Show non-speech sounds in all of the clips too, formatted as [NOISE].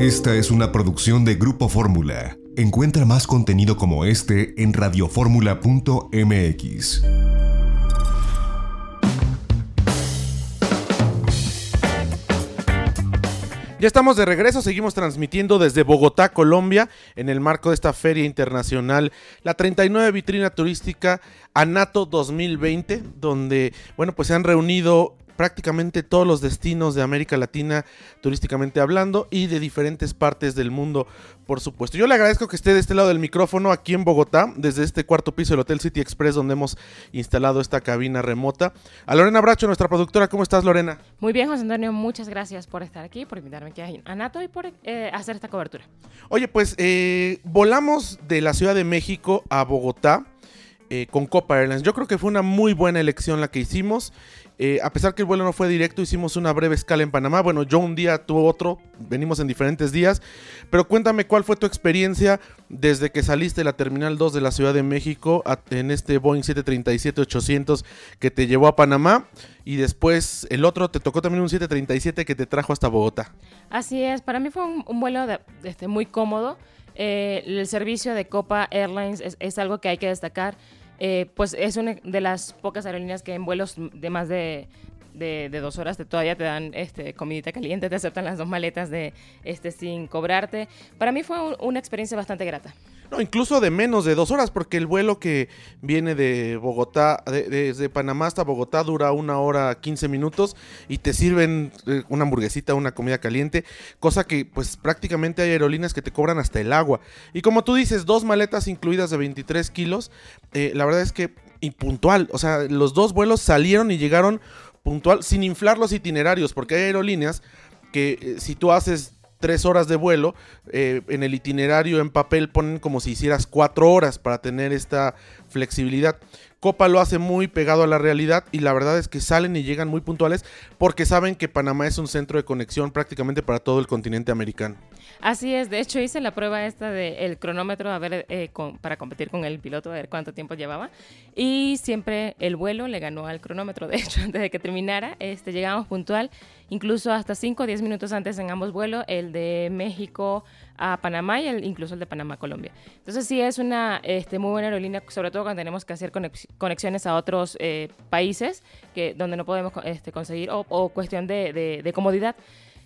Esta es una producción de Grupo Fórmula. Encuentra más contenido como este en radioformula.mx. Ya estamos de regreso, seguimos transmitiendo desde Bogotá, Colombia, en el marco de esta feria internacional, la 39 vitrina turística ANATO 2020, donde, bueno, pues se han reunido prácticamente todos los destinos de América Latina turísticamente hablando y de diferentes partes del mundo, por supuesto. Yo le agradezco que esté de este lado del micrófono aquí en Bogotá, desde este cuarto piso del Hotel City Express donde hemos instalado esta cabina remota. A Lorena Bracho, nuestra productora, ¿cómo estás Lorena? Muy bien, José Antonio, muchas gracias por estar aquí, por invitarme aquí a Nato y por eh, hacer esta cobertura. Oye, pues eh, volamos de la Ciudad de México a Bogotá. Eh, con Copa Airlines. Yo creo que fue una muy buena elección la que hicimos. Eh, a pesar que el vuelo no fue directo, hicimos una breve escala en Panamá. Bueno, yo un día, tuve otro, venimos en diferentes días. Pero cuéntame cuál fue tu experiencia desde que saliste de la Terminal 2 de la Ciudad de México en este Boeing 737-800 que te llevó a Panamá. Y después el otro te tocó también un 737 que te trajo hasta Bogotá. Así es, para mí fue un, vuelo este, muy cómodo. Eh, el servicio de Copa Airlines es algo que hay que destacar. Eh, pues es una de las pocas aerolíneas que en vuelos de más de, de, dos horas te, todavía te dan este, comidita caliente, te aceptan las dos maletas de, este, sin cobrarte. Para mí fue una experiencia bastante grata. No, incluso de menos de dos horas, porque el vuelo que viene de Bogotá, desde Panamá hasta Bogotá, dura una hora 15 minutos y te sirven eh, una hamburguesita, una comida caliente, cosa que pues prácticamente hay aerolíneas que te cobran hasta el agua. Y como tú dices, dos maletas incluidas de 23 kilos, eh, la verdad es que impuntual, o sea, los dos vuelos salieron y llegaron puntual, sin inflar los itinerarios, porque hay aerolíneas que eh, si tú haces tres horas de vuelo, eh, en el itinerario en papel ponen como si hicieras cuatro horas para tener esta flexibilidad. Copa lo hace muy pegado a la realidad y la verdad es que salen y llegan muy puntuales porque saben que Panamá es un centro de conexión prácticamente para todo el continente americano. Así es, de hecho hice la prueba esta del cronómetro a ver eh, para competir con el piloto a ver cuánto tiempo llevaba y siempre el vuelo le ganó al cronómetro, de hecho [LAUGHS] antes de que terminara este, llegamos puntual, incluso hasta 5 o 10 minutos antes en ambos vuelos, el de México a Panamá y el, incluso el de Panamá a Colombia. Entonces sí es una este, muy buena aerolínea, sobre todo cuando tenemos que hacer conexiones a otros eh, países que, donde no podemos este, conseguir, o, cuestión de, comodidad,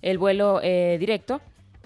el vuelo eh, directo.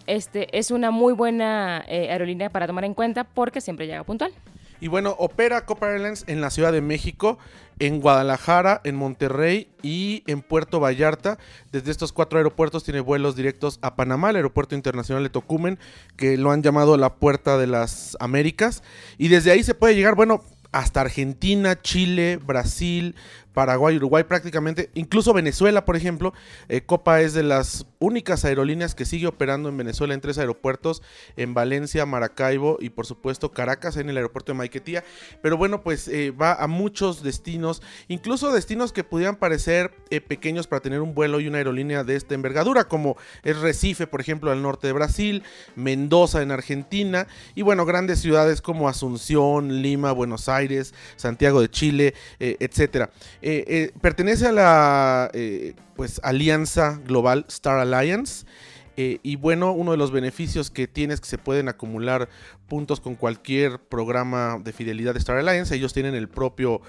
Este, es una muy buena eh, aerolínea para tomar en cuenta porque siempre llega puntual. Y bueno, opera Copa Airlines en la Ciudad de México, en Guadalajara, en Monterrey y en Puerto Vallarta. Desde estos cuatro aeropuertos tiene vuelos directos a Panamá, el aeropuerto internacional de Tocumen, que lo han llamado la puerta de las Américas. Y desde ahí se puede llegar, bueno, hasta Argentina, Chile, Brasil, Paraguay, Uruguay prácticamente, incluso Venezuela, por ejemplo. Eh, Copa es de las únicas aerolíneas que sigue operando en Venezuela en tres aeropuertos, en Valencia, Maracaibo y por supuesto Caracas, en el aeropuerto de Maiquetía. Pero bueno, pues eh, va a muchos destinos, incluso destinos que pudieran parecer eh, pequeños para tener un vuelo y una aerolínea de esta envergadura, como es Recife, por ejemplo, al norte de Brasil, Mendoza en Argentina y bueno, grandes ciudades como Asunción, Lima, Buenos Aires, Santiago de Chile, etcétera. Eh, eh, pertenece a la eh, pues, alianza global Star Alliance. y bueno, uno de los beneficios que tiene es que se pueden acumular puntos con cualquier programa de fidelidad de Star Alliance. Ellos tienen el propio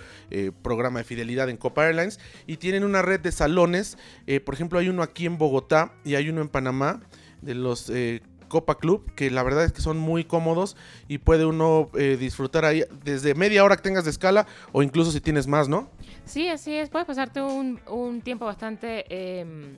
programa de fidelidad en Copa Airlines y tienen una red de salones. por ejemplo, hay uno aquí en Bogotá y hay uno en Panamá de los Copa Club, que la verdad es que son muy cómodos y puede uno disfrutar ahí desde media hora que tengas de escala o incluso si tienes más, ¿no? Sí, así es, puedes pasarte un, tiempo bastante, em,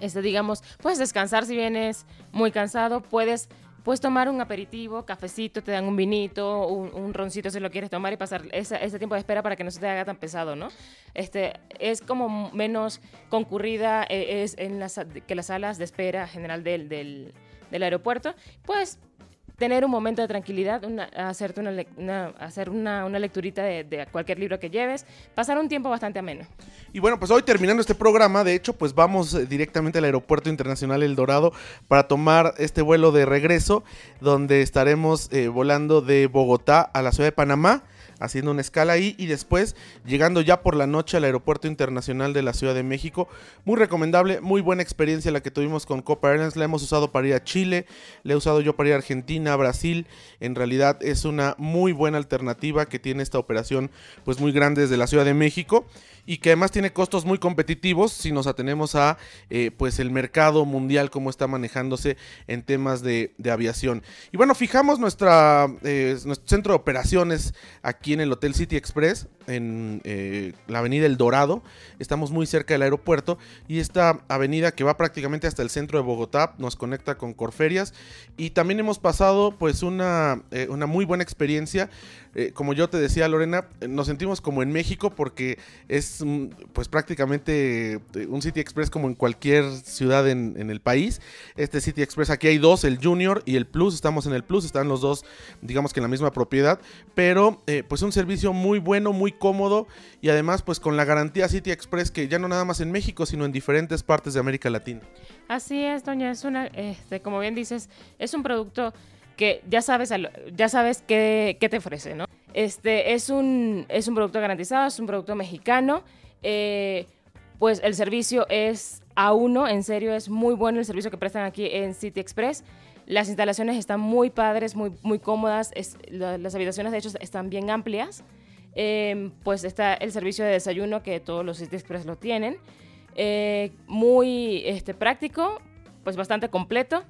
este, digamos, puedes descansar si vienes muy cansado, puedes... Puedes tomar un aperitivo, cafecito, te dan un vinito, un, roncito si lo quieres tomar y pasar ese, tiempo de espera para que no se te haga tan pesado, ¿no? Este, es como menos concurrida eh, es en las, que las salas de espera general del, del del aeropuerto, pues tener un momento de tranquilidad, una, hacerte una, hacer una, una lecturita de, cualquier libro que lleves, pasar un tiempo bastante ameno. Y bueno, pues hoy terminando este programa, de hecho, pues vamos eh, directamente al Aeropuerto Internacional El Dorado para tomar este vuelo de regreso, donde estaremos eh, volando de Bogotá a la ciudad de Panamá haciendo una escala ahí y después llegando ya por la noche al Aeropuerto Internacional de la Ciudad de México. Muy recomendable, muy buena experiencia la que tuvimos con Copa Airlines. La hemos usado para ir a Chile, la he usado yo para ir a Argentina, Brasil. En realidad es una muy buena alternativa que tiene esta operación pues muy grande desde la Ciudad de México y que además tiene costos muy competitivos si nos atenemos a eh, pues el mercado mundial cómo está manejándose en temas de, aviación. Y bueno, fijamos nuestra, eh, nuestro centro de operaciones aquí en el Hotel City Express, en eh, la avenida El Dorado. Estamos muy cerca del aeropuerto y esta avenida que va prácticamente hasta el centro de Bogotá nos conecta con Corferias y también hemos pasado pues una, una muy buena experiencia eh, como yo te decía, Lorena, eh, nos sentimos como en México porque es mm, pues prácticamente eh, un City Express como en cualquier ciudad en, el país. Este City Express, aquí hay dos, el Junior y el Plus, estamos en el Plus, están los dos, digamos que en la misma propiedad, pero pues un servicio muy bueno, muy cómodo y además pues con la garantía City Express que ya no nada más en México, sino en diferentes partes de América Latina. Así es, doña, es una, este, como bien dices, es un producto que ya sabes, ya sabes qué, qué, te ofrece, ¿no? Este, es, un, es un producto garantizado, es un producto mexicano, eh, pues el servicio es a uno, en serio, es muy bueno el servicio que prestan aquí en City Express. Las instalaciones están muy padres, muy, muy cómodas, las habitaciones de hecho están bien amplias. Em, pues está el servicio de desayuno que todos los City Express lo tienen. Eh, muy este, práctico, pues bastante completo.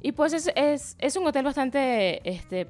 Y pues es, es, es un hotel bastante este,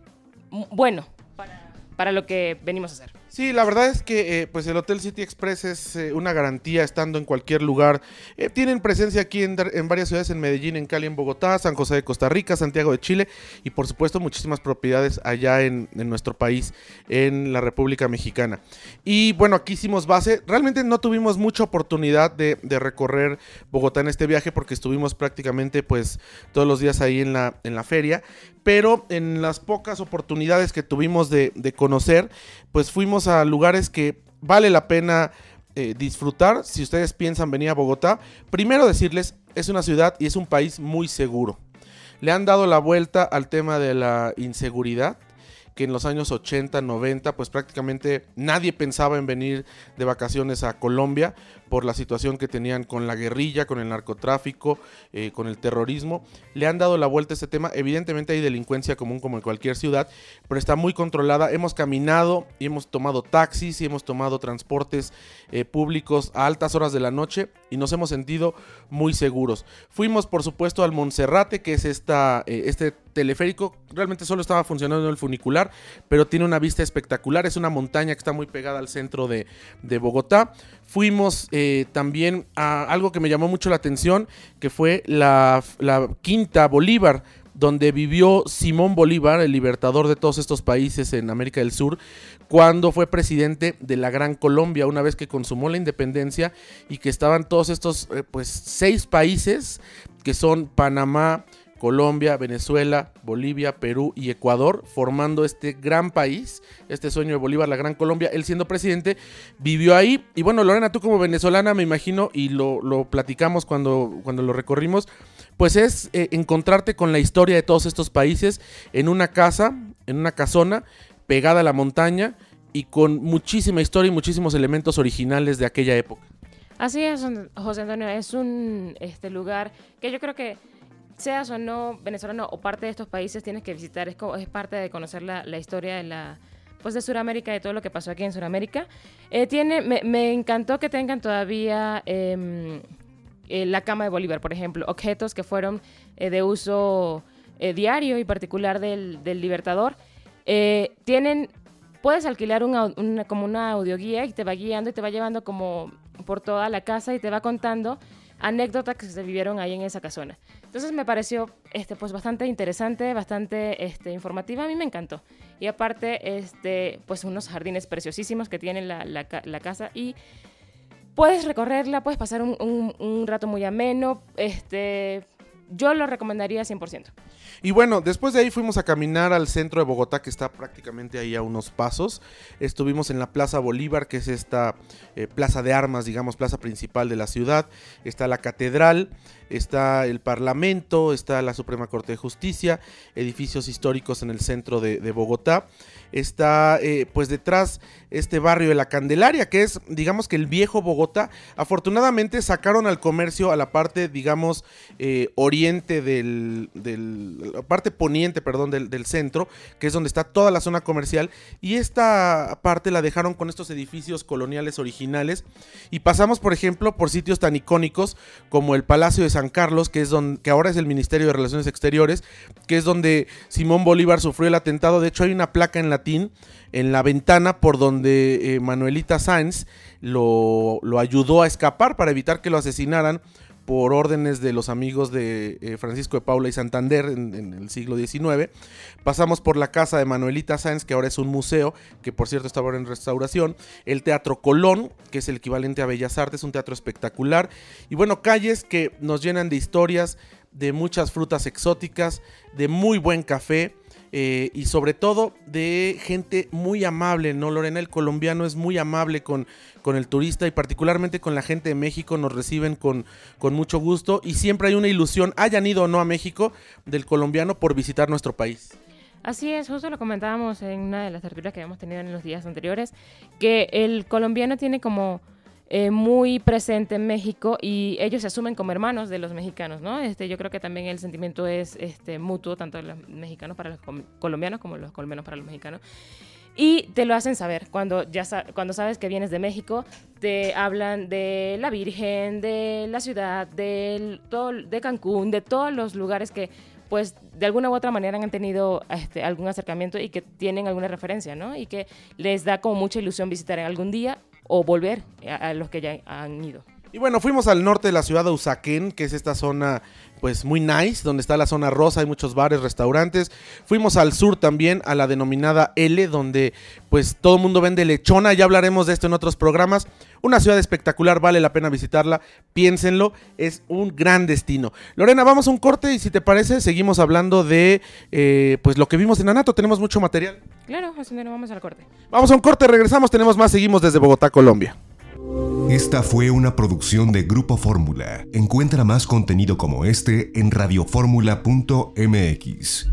bueno para, para lo que venimos a hacer. Sí, la verdad es que eh, pues el Hotel City Express es eh, una garantía estando en cualquier lugar. Eh, tienen presencia aquí en, varias ciudades, en Medellín, en Cali, en Bogotá, San José de Costa Rica, Santiago de Chile y por supuesto muchísimas propiedades allá en, nuestro país, en la República Mexicana. Y bueno, aquí hicimos base. Realmente no tuvimos mucha oportunidad de, recorrer Bogotá en este viaje porque estuvimos prácticamente pues todos los días ahí en la, en la feria. Pero en las pocas oportunidades que tuvimos de conocer, pues fuimos a lugares que vale la pena eh, disfrutar si ustedes piensan venir a Bogotá. Primero decirles, es una ciudad y es un país muy seguro. Le han dado la vuelta al tema de la inseguridad que en los años 80, 90, pues prácticamente nadie pensaba en venir de vacaciones a Colombia por la situación que tenían con la guerrilla, con el narcotráfico, eh, con el terrorismo. Le han dado la vuelta a este tema. Evidentemente hay delincuencia común como en cualquier ciudad, pero está muy controlada. Hemos caminado y hemos tomado taxis y hemos tomado transportes eh, públicos a altas horas de la noche y nos hemos sentido muy seguros. Fuimos, por supuesto, al Monserrate, que es esta, eh, este teleférico. Realmente solo estaba funcionando el funicular, pero tiene una vista espectacular. Es una montaña que está muy pegada al centro de, Bogotá. Fuimos eh, también a algo que me llamó mucho la atención, que fue la Quinta Bolívar donde vivió Simón Bolívar, el libertador de todos estos países en América del Sur, cuando fue presidente de la Gran Colombia, una vez que consumó la independencia y que estaban todos estos, eh, pues, seis países, que son Panamá, Colombia, Venezuela, Bolivia, Perú y Ecuador, formando este gran país, este sueño de Bolívar, la Gran Colombia. Él siendo presidente, vivió ahí. Y bueno, Lorena, tú como venezolana, me imagino, y lo, platicamos cuando, cuando lo recorrimos, pues es eh, encontrarte con la historia de todos estos países en una casa, en una casona, pegada a la montaña y con muchísima historia y muchísimos elementos originales de aquella época. Así es, José Antonio, es un este lugar que yo creo que seas o no venezolano o parte de estos países, tienes que visitar. Es, es parte de conocer la, historia de la pues de Sudamérica, de todo lo que pasó aquí en Sudamérica. Eh, tiene, me, encantó que tengan todavía em, eh, la cama de Bolívar, por ejemplo, objetos que fueron eh, de uso diario y particular del, Libertador. tienen, puedes alquilar una, como una audioguía y te va guiando y te va llevando como por toda la casa y te va contando anécdotas que se vivieron ahí en esa casona. Entonces me pareció este, pues bastante interesante, bastante este, informativa, a mí me encantó. Y aparte, este, pues unos jardines preciosísimos que tiene la, casa y puedes recorrerla, puedes pasar un, un, rato muy ameno, este, yo lo recomendaría 100%. Y bueno, después de ahí fuimos a caminar al centro de Bogotá, que está prácticamente ahí a unos pasos. Estuvimos en la Plaza Bolívar, que es esta eh, plaza de armas, digamos, plaza principal de la ciudad. Está la catedral. Está el Parlamento, está la Suprema Corte de Justicia, edificios históricos en el centro de, Bogotá. Está eh, pues detrás este barrio de la Candelaria, que es digamos que el viejo Bogotá. Afortunadamente sacaron al comercio a la parte digamos eh, oriente del, parte poniente, perdón, del, del, centro, que es donde está toda la zona comercial, y esta parte la dejaron con estos edificios coloniales originales, y pasamos por ejemplo por sitios tan icónicos como el Palacio de San Carlos, que es donde, que ahora es el Ministerio de Relaciones Exteriores, que es donde Simón Bolívar sufrió el atentado, de hecho hay una placa en la en la ventana por donde eh, Manuelita Sáenz lo, ayudó a escapar para evitar que lo asesinaran por órdenes de los amigos de eh, Francisco de Paula y Santander en, en, el siglo XIX. Pasamos por la casa de Manuelita Sáenz, que ahora es un museo, que por cierto está ahora en restauración. El Teatro Colón, que es el equivalente a Bellas Artes, un teatro espectacular. Y bueno, calles que nos llenan de historias, de muchas frutas exóticas, de muy buen café eh, y sobre todo de gente muy amable, ¿no? Lorena, el colombiano es muy amable con, con el turista y particularmente con la gente de México, nos reciben con, con mucho gusto y siempre hay una ilusión, hayan ido o no a México, del colombiano por visitar nuestro país. Así es, justo lo comentábamos en una de las tertulias que habíamos tenido en los días anteriores, que el colombiano tiene como eh, muy presente en México y ellos se asumen como hermanos de los mexicanos, ¿no? Este, yo creo que también el sentimiento es este, mutuo, tanto de los mexicanos para los colombianos como los colombianos para los mexicanos. Y te lo hacen saber. Cuando, ya sa cuando sabes que vienes de México, te hablan de la Virgen, de la ciudad, de, todo, de Cancún, de todos los lugares que pues de alguna u otra manera han tenido este, algún acercamiento y que tienen alguna referencia, ¿no? Y que les da como mucha ilusión visitar algún día o volver a, los que ya han ido. Y bueno, fuimos al norte de la ciudad de Usaquén, que es esta zona pues muy nice, donde está la zona rosa, hay muchos bares, restaurantes. Fuimos al sur también, a la denominada L, donde pues todo el mundo vende lechona, ya hablaremos de esto en otros programas. Una ciudad espectacular, vale la pena visitarla, piénsenlo, es un gran destino. Lorena, vamos a un corte y si te parece, seguimos hablando de eh, pues lo que vimos en Anato, tenemos mucho material. Claro, José, vamos al corte. Vamos a un corte, regresamos, tenemos más, seguimos desde Bogotá, Colombia. Esta fue una producción de Grupo Fórmula. Encuentra más contenido como este en radioformula.mx.